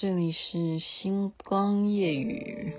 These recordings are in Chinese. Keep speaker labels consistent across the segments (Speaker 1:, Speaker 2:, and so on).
Speaker 1: 这里是星光夜雨。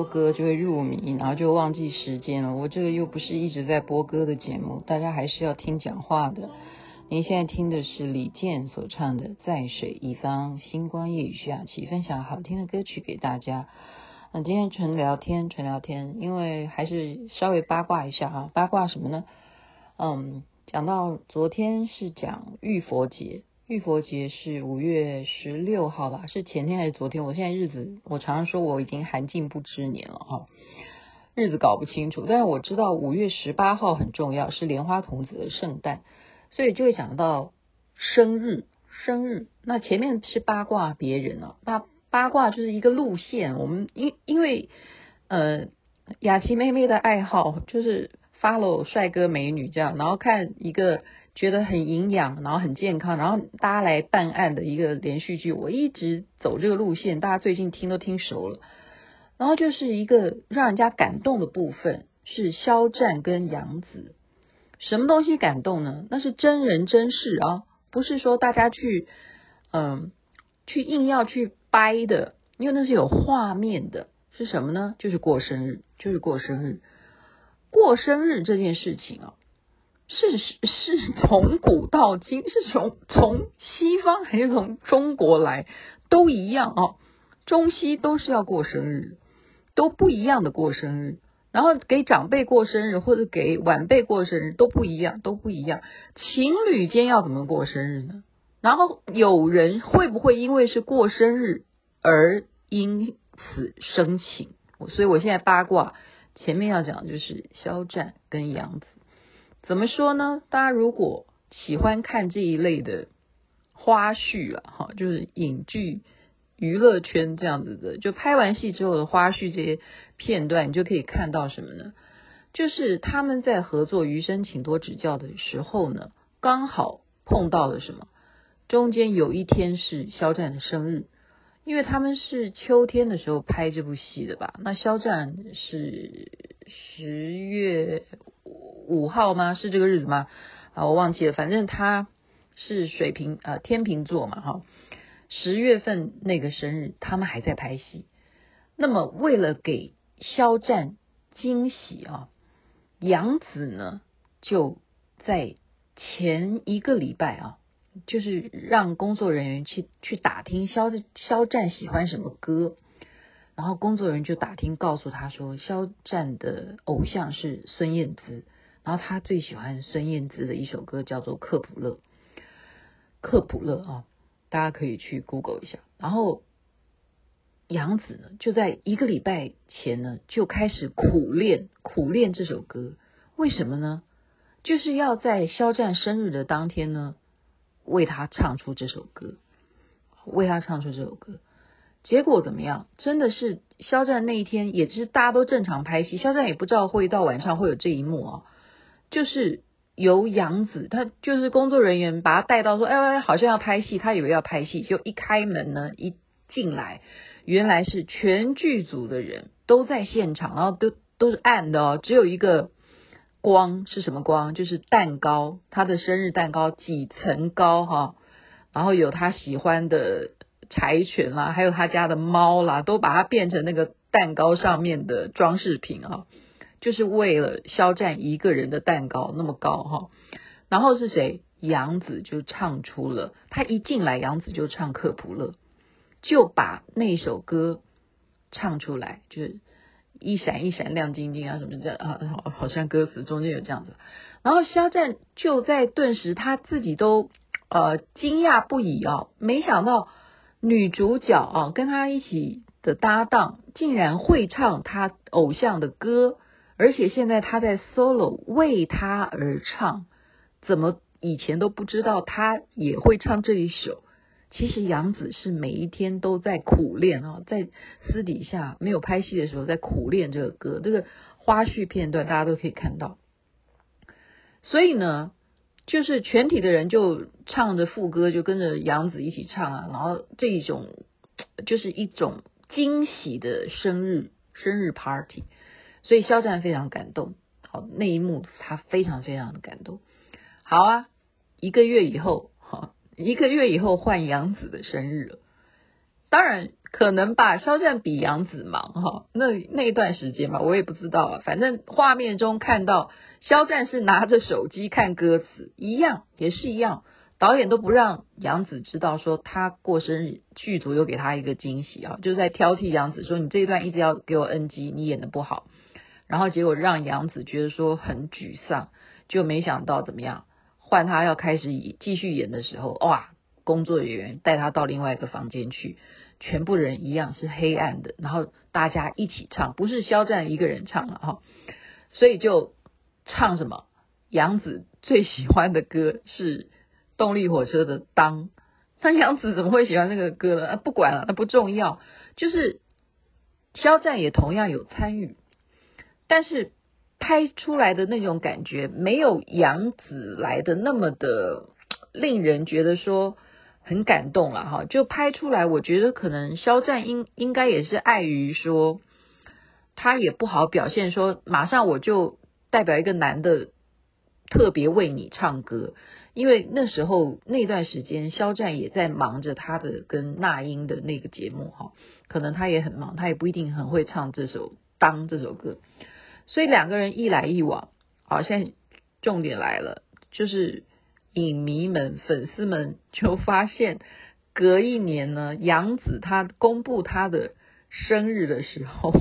Speaker 1: 播歌就会入迷，然后就忘记时间了。我这个又不是一直在播歌的节目，大家还是要听讲话的。您现在听的是李健所唱的《在水一方》，星光夜雨下起分享好听的歌曲给大家。那今天纯聊天，纯聊天，因为还是稍微八卦一下啊，八卦什么呢？嗯，讲到昨天是讲浴佛节。浴佛节是五月十六号吧？是前天还是昨天？我现在日子，我常常说我已经寒尽不知年了哈，日子搞不清楚。但是我知道五月十八号很重要，是莲花童子的圣诞，所以就会想到生日，生日。那前面是八卦别人啊，八八卦就是一个路线。我们因因为呃雅琪妹妹的爱好就是 follow 帅哥美女这样，然后看一个。觉得很营养，然后很健康，然后大家来办案的一个连续剧，我一直走这个路线，大家最近听都听熟了。然后就是一个让人家感动的部分是肖战跟杨紫，什么东西感动呢？那是真人真事啊，不是说大家去嗯去硬要去掰的，因为那是有画面的，是什么呢？就是过生日，就是过生日，过生日这件事情啊。是是是从古到今，是从从西方还是从中国来，都一样啊，中西都是要过生日，都不一样的过生日。然后给长辈过生日或者给晚辈过生日都不一样，都不一样。情侣间要怎么过生日呢？然后有人会不会因为是过生日而因此生情？所以我现在八卦前面要讲的就是肖战跟杨紫。怎么说呢？大家如果喜欢看这一类的花絮啊，哈，就是影剧娱乐圈这样子的，就拍完戏之后的花絮这些片段，你就可以看到什么呢？就是他们在合作《余生请多指教》的时候呢，刚好碰到了什么？中间有一天是肖战的生日，因为他们是秋天的时候拍这部戏的吧？那肖战是十月。五号吗？是这个日子吗？啊，我忘记了。反正他是水瓶呃天秤座嘛哈。十月份那个生日，他们还在拍戏。那么为了给肖战惊喜啊，杨紫呢就在前一个礼拜啊，就是让工作人员去去打听肖肖战喜欢什么歌，然后工作人员就打听告诉他说，肖战的偶像是孙燕姿。然后他最喜欢孙燕姿的一首歌叫做《克卜勒》，克卜勒啊，大家可以去 Google 一下。然后杨紫呢，就在一个礼拜前呢，就开始苦练苦练这首歌。为什么呢？就是要在肖战生日的当天呢，为他唱出这首歌，为他唱出这首歌。结果怎么样？真的是肖战那一天，也是大家都正常拍戏，肖战也不知道会到晚上会有这一幕啊。就是由杨紫，他就是工作人员把他带到说，哎，好像要拍戏，他以为要拍戏，就一开门呢，一进来，原来是全剧组的人都在现场，然后都都是暗的哦，只有一个光是什么光？就是蛋糕，他的生日蛋糕几层高哈，然后有他喜欢的柴犬啦，还有他家的猫啦，都把它变成那个蛋糕上面的装饰品啊，就是为了肖战一个人的蛋糕那么高哈。然后是谁？杨紫就唱出了，他一进来，杨紫就唱《克卜勒》，就把那首歌唱出来，就是一闪一闪亮晶晶啊，什么这样啊，好，好像歌词中间有这样子。然后肖战就在顿时他自己都呃惊讶不已啊，没想到女主角啊跟他一起的搭档竟然会唱他偶像的歌，而且现在他在 solo 为他而唱，怎么？以前都不知道他也会唱这一首。其实杨紫是每一天都在苦练啊，在私底下没有拍戏的时候在苦练这个歌。这个花絮片段大家都可以看到。所以呢，就是全体的人就唱着副歌，就跟着杨紫一起唱啊。然后这一种就是一种惊喜的生日生日 party。所以肖战非常感动。好，那一幕他非常非常的感动。好啊，一个月以后，哈，一个月以后换杨紫的生日了。当然可能吧，肖战比杨紫忙哈。那那段时间吧，我也不知道啊。反正画面中看到肖战是拿着手机看歌词，一样也是一样。导演都不让杨紫知道说他过生日，剧组又给他一个惊喜啊，就在挑剔杨紫说，你这一段一直要给我 NG，你演的不好。然后结果让杨紫觉得说很沮丧，就没想到怎么样。换他要开始演继续演的时候，哇！工作人员带他到另外一个房间去，全部人一样是黑暗的，然后大家一起唱，不是肖战一个人唱了哈，所以就唱什么？杨紫最喜欢的歌是动力火车的《当》，那杨紫怎么会喜欢那个歌呢？啊，不管了，那不重要，就是肖战也同样有参与，但是。拍出来的那种感觉没有杨紫来的那么的令人觉得说很感动了哈，就拍出来，我觉得可能肖战应应该也是碍于说他也不好表现说马上我就代表一个男的特别为你唱歌，因为那时候那段时间肖战也在忙着他的跟那英的那个节目哈，可能他也很忙，他也不一定很会唱这首当这首歌。所以两个人一来一往，好，现在重点来了，就是影迷们、粉丝们就发现，隔一年呢，杨紫她公布她的生日的时候，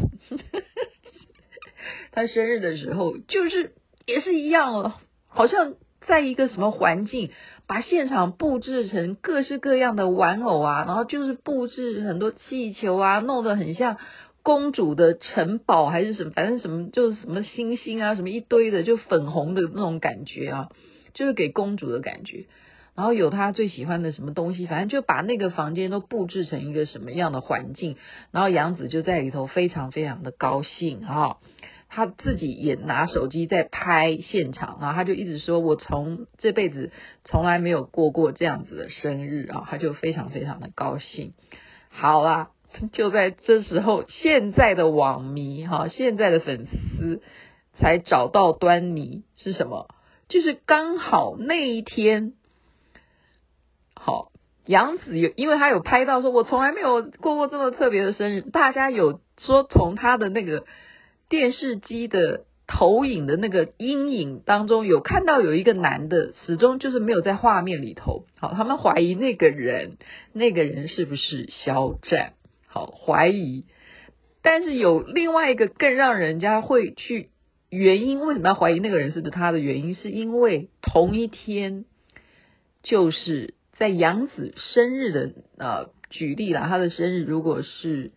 Speaker 1: 她生日的时候就是也是一样了，好像在一个什么环境，把现场布置成各式各样的玩偶啊，然后就是布置很多气球啊，弄得很像。公主的城堡还是什么，反正什么就是什么星星啊，什么一堆的，就粉红的那种感觉啊，就是给公主的感觉。然后有她最喜欢的什么东西，反正就把那个房间都布置成一个什么样的环境。然后杨紫就在里头非常非常的高兴哈，她自己也拿手机在拍现场，然后她就一直说：“我从这辈子从来没有过过这样子的生日啊！”她就非常非常的高兴。好啦。就在这时候，现在的网迷哈，现在的粉丝才找到端倪是什么？就是刚好那一天，好，杨紫有，因为他有拍到说，我从来没有过过这么特别的生日。大家有说从他的那个电视机的投影的那个阴影当中，有看到有一个男的，始终就是没有在画面里头。好，他们怀疑那个人，那个人是不是肖战？好，怀疑，但是有另外一个更让人家会去原因，为什么要怀疑那个人是不是他的原因？是因为同一天，就是在杨紫生日的呃，举例啦，他的生日如果是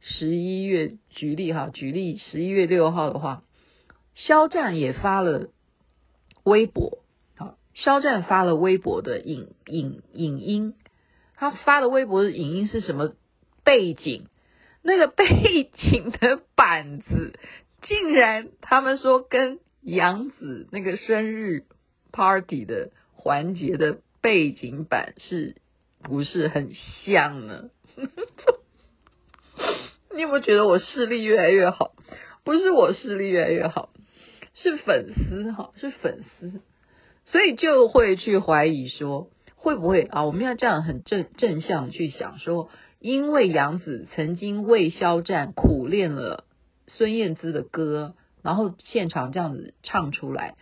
Speaker 1: 十一月，举例哈，举例十一月六号的话，肖战也发了微博，好，肖战发了微博的影影影音，他发的微博的影音是什么？背景，那个背景的板子，竟然他们说跟杨紫那个生日 party 的环节的背景板是不是很像呢？你有没有觉得我视力越来越好？不是我视力越来越好，是粉丝哈，是粉丝，所以就会去怀疑说，会不会啊？我们要这样很正正向去想说，因为杨紫曾经为肖战苦练了孙燕姿的歌，然后现场这样子唱出来，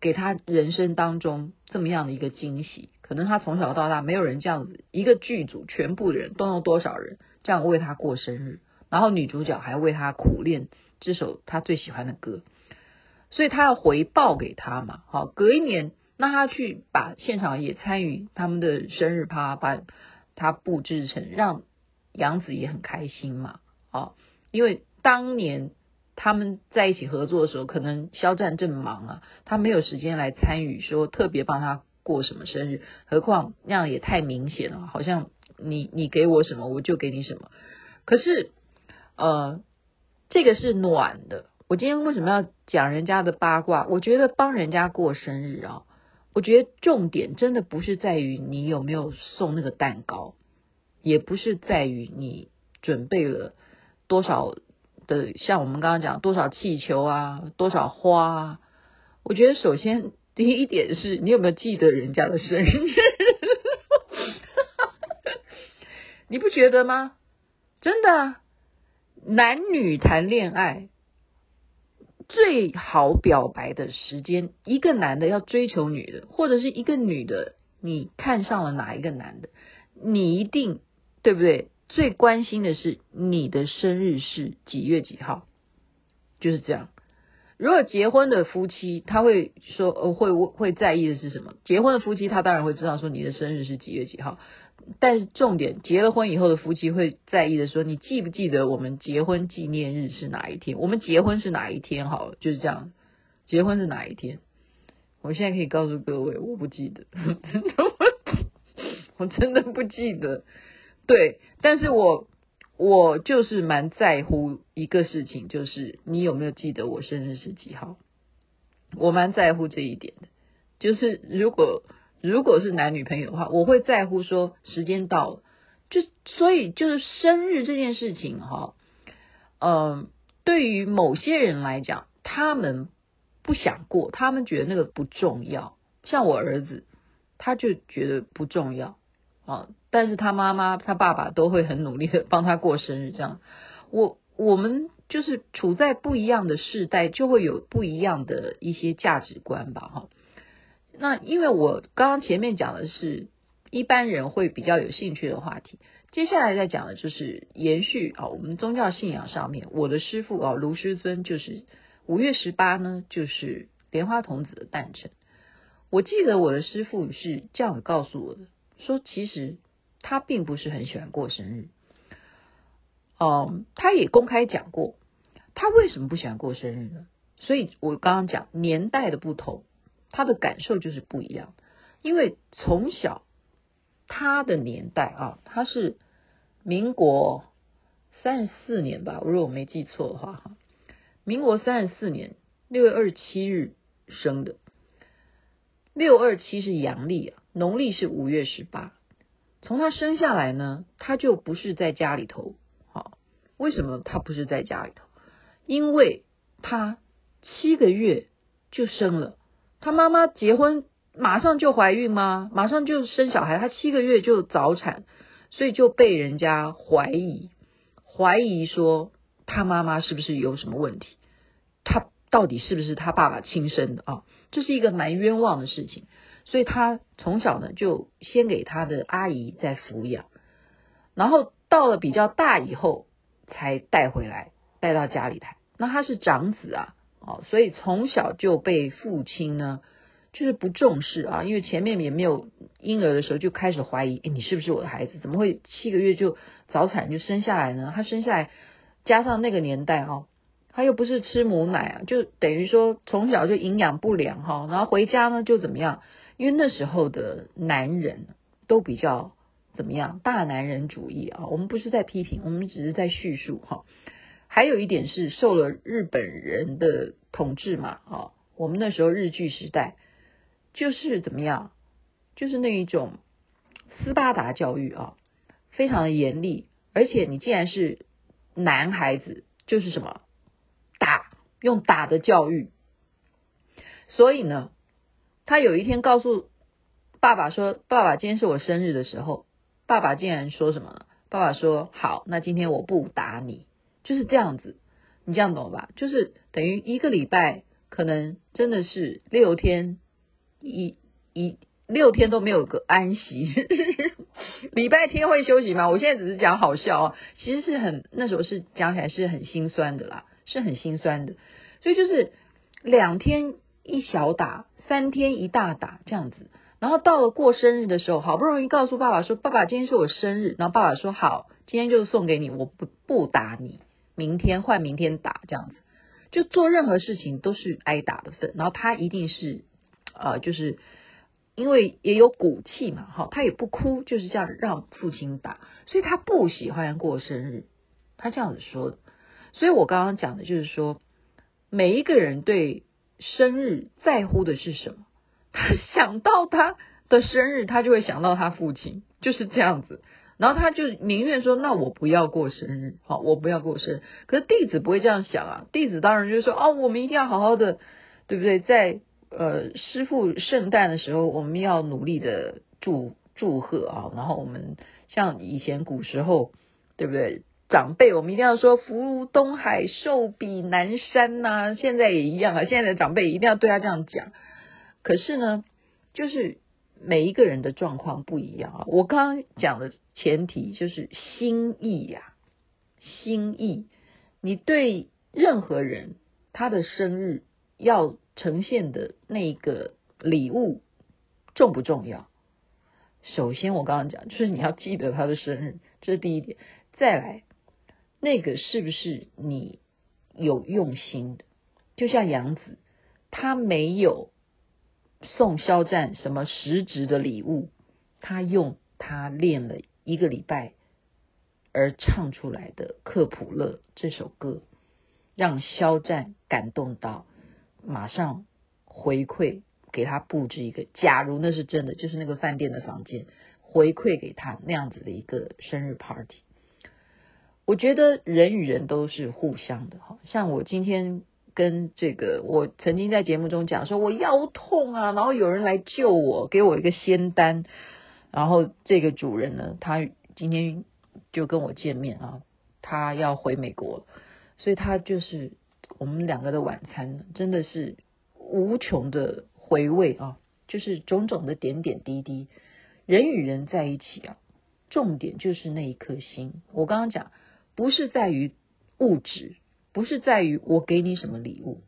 Speaker 1: 给他人生当中这么样的一个惊喜。可能他从小到大没有人这样子，一个剧组全部的人都有多少人这样为他过生日，然后女主角还为他苦练这首他最喜欢的歌，所以他要回报给他嘛。好，隔一年，那他去把现场也参与他们的生日趴，把他布置成让杨紫也很开心嘛。哦，因为当年他们在一起合作的时候，可能肖战正忙啊，他没有时间来参与，说特别帮他。过什么生日？何况那样也太明显了，好像你你给我什么我就给你什么。可是，呃，这个是暖的。我今天为什么要讲人家的八卦？我觉得帮人家过生日啊，我觉得重点真的不是在于你有没有送那个蛋糕，也不是在于你准备了多少的，像我们刚刚讲多少气球啊，多少花啊。我觉得首先。第一点是你有没有记得人家的生日？你不觉得吗？真的啊，男女谈恋爱最好表白的时间，一个男的要追求女的，或者是一个女的你看上了哪一个男的，你一定对不对？最关心的是你的生日是几月几号，就是这样。如果结婚的夫妻，他会说，呃，会会在意的是什么？结婚的夫妻，他当然会知道说你的生日是几月几号。但是重点，结了婚以后的夫妻会在意的说，你记不记得我们结婚纪念日是哪一天？我们结婚是哪一天？好，就是这样。结婚是哪一天？我现在可以告诉各位，我不记得，我真的不记得。对，但是我。我就是蛮在乎一个事情，就是你有没有记得我生日是几号？我蛮在乎这一点的。就是如果如果是男女朋友的话，我会在乎说时间到了，就所以就是生日这件事情哈，嗯，对于某些人来讲，他们不想过，他们觉得那个不重要。像我儿子，他就觉得不重要。啊！但是他妈妈、他爸爸都会很努力的帮他过生日，这样。我我们就是处在不一样的世代，就会有不一样的一些价值观吧，哈。那因为我刚刚前面讲的是一般人会比较有兴趣的话题，接下来再讲的就是延续啊，我们宗教信仰上面，我的师父啊，卢师尊就是五月十八呢，就是莲花童子的诞辰。我记得我的师父是这样告诉我的。说其实他并不是很喜欢过生日，嗯，他也公开讲过，他为什么不喜欢过生日呢？所以我刚刚讲年代的不同，他的感受就是不一样。因为从小他的年代啊，他是民国三十四年吧，如果我没记错的话哈，民国三十四年六月二十七日生的，六二七是阳历啊。农历是五月十八，从他生下来呢，他就不是在家里头。好，为什么他不是在家里头？因为他七个月就生了，他妈妈结婚马上就怀孕吗？马上就生小孩，他七个月就早产，所以就被人家怀疑，怀疑说他妈妈是不是有什么问题？他到底是不是他爸爸亲生的啊？这是一个蛮冤枉的事情。所以他从小呢就先给他的阿姨在抚养，然后到了比较大以后才带回来带到家里来。那他是长子啊，哦，所以从小就被父亲呢就是不重视啊，因为前面也没有婴儿的时候就开始怀疑，诶，你是不是我的孩子？怎么会七个月就早产就生下来呢？他生下来加上那个年代哈。他又不是吃母奶啊，就等于说从小就营养不良哈，然后回家呢就怎么样？因为那时候的男人都比较怎么样？大男人主义啊，我们不是在批评，我们只是在叙述哈。还有一点是受了日本人的统治嘛啊，我们那时候日据时代就是怎么样？就是那一种斯巴达教育啊，非常的严厉，而且你既然是。男孩子就是什么打，用打的教育。所以呢，他有一天告诉爸爸说：“爸爸，今天是我生日的时候。”爸爸竟然说什么？爸爸说：“好，那今天我不打你。”就是这样子，你这样懂吧？就是等于一个礼拜，可能真的是六天一一六天都没有个安息。礼拜天会休息吗？我现在只是讲好笑哦，其实是很那时候是讲起来是很心酸的啦，是很心酸的。所以就是两天一小打，三天一大打这样子。然后到了过生日的时候，好不容易告诉爸爸说：“爸爸，今天是我生日。”然后爸爸说：“好，今天就送给你，我不不打你，明天换明天打这样子。”就做任何事情都是挨打的份。然后他一定是，呃，就是因为也有骨气嘛，哈，他也不哭，就是这样让父亲打，所以他不喜欢过生日。他这样子说的。所以我刚刚讲的就是说，每一个人对生日在乎的是什么？他想到他的生日，他就会想到他父亲，就是这样子。然后他就宁愿说：“那我不要过生日，好，我不要过生日。”可是弟子不会这样想啊，弟子当然就是说：“哦，我们一定要好好的，对不对？在呃师父圣诞的时候，我们要努力的祝祝贺啊。然后我们像以前古时候，对不对？长辈我们一定要说‘福如东海，寿比南山’呐。现在也一样啊，现在的长辈一定要对他这样讲。”可是呢，就是每一个人的状况不一样啊。我刚刚讲的前提就是心意呀，心意。你对任何人他的生日要呈现的那个礼物重不重要？首先，我刚刚讲就是你要记得他的生日，这是第一点。再来，那个是不是你有用心的？就像杨子，他没有。送肖战什么实质的礼物？他用他练了一个礼拜而唱出来的《克卜勒》这首歌，让肖战感动到，马上回馈给他布置一个。假如那是真的，就是那个饭店的房间，回馈给他那样子的一个生日 party。我觉得人与人都是互相的，哈，像我今天。跟这个，我曾经在节目中讲说，我腰痛啊，然后有人来救我，给我一个仙丹，然后这个主人呢，他今天就跟我见面啊，他要回美国，所以他就是我们两个的晚餐，真的是无穷的回味啊，就是种种的点点滴滴，人与人在一起啊，重点就是那一颗心。我刚刚讲，不是在于物质。不是在于我给你什么礼物，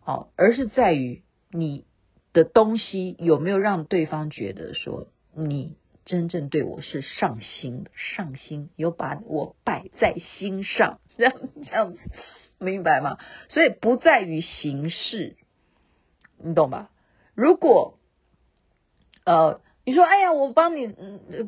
Speaker 1: 好，而是在于你的东西有没有让对方觉得说你真正对我是上心的，上心有把我摆在心上，这样这样子，明白吗？所以不在于形式，你懂吧？如果呃你说哎呀，我帮你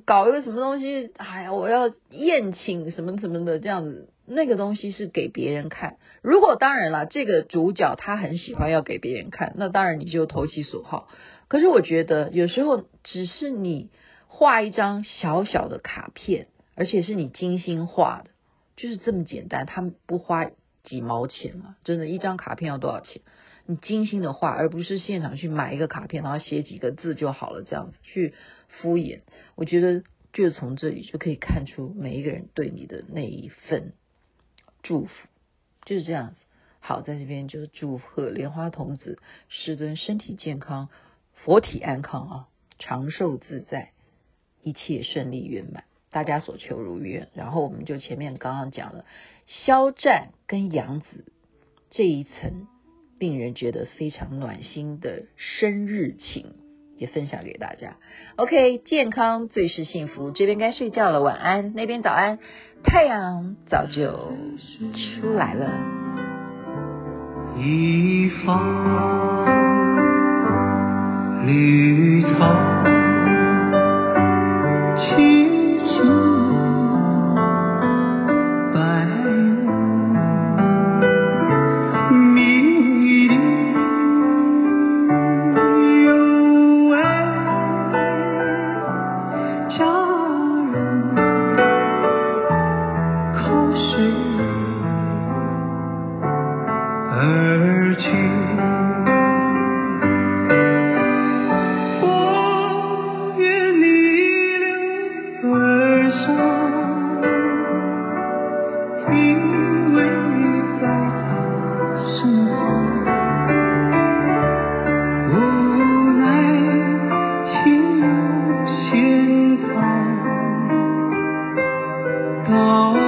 Speaker 1: 搞一个什么东西，哎呀，我要宴请什么什么的这样子。那个东西是给别人看，如果当然了，这个主角他很喜欢要给别人看，那当然你就投其所好。可是我觉得有时候只是你画一张小小的卡片，而且是你精心画的，就是这么简单，他们不花几毛钱嘛，真的，一张卡片要多少钱？你精心的画，而不是现场去买一个卡片，然后写几个字就好了，这样去敷衍。我觉得就从这里就可以看出每一个人对你的那一份。祝福就是这样子。好，在这边就祝贺莲花童子师尊身体健康，佛体安康啊，长寿自在，一切顺利圆满，大家所求如愿。然后我们就前面刚刚讲了肖战跟杨紫这一层令人觉得非常暖心的生日情。也分享给大家。OK，健康最是幸福。这边该睡觉了，晚安。那边早安，太阳早就出来了。
Speaker 2: 一方绿草，萋萋。call.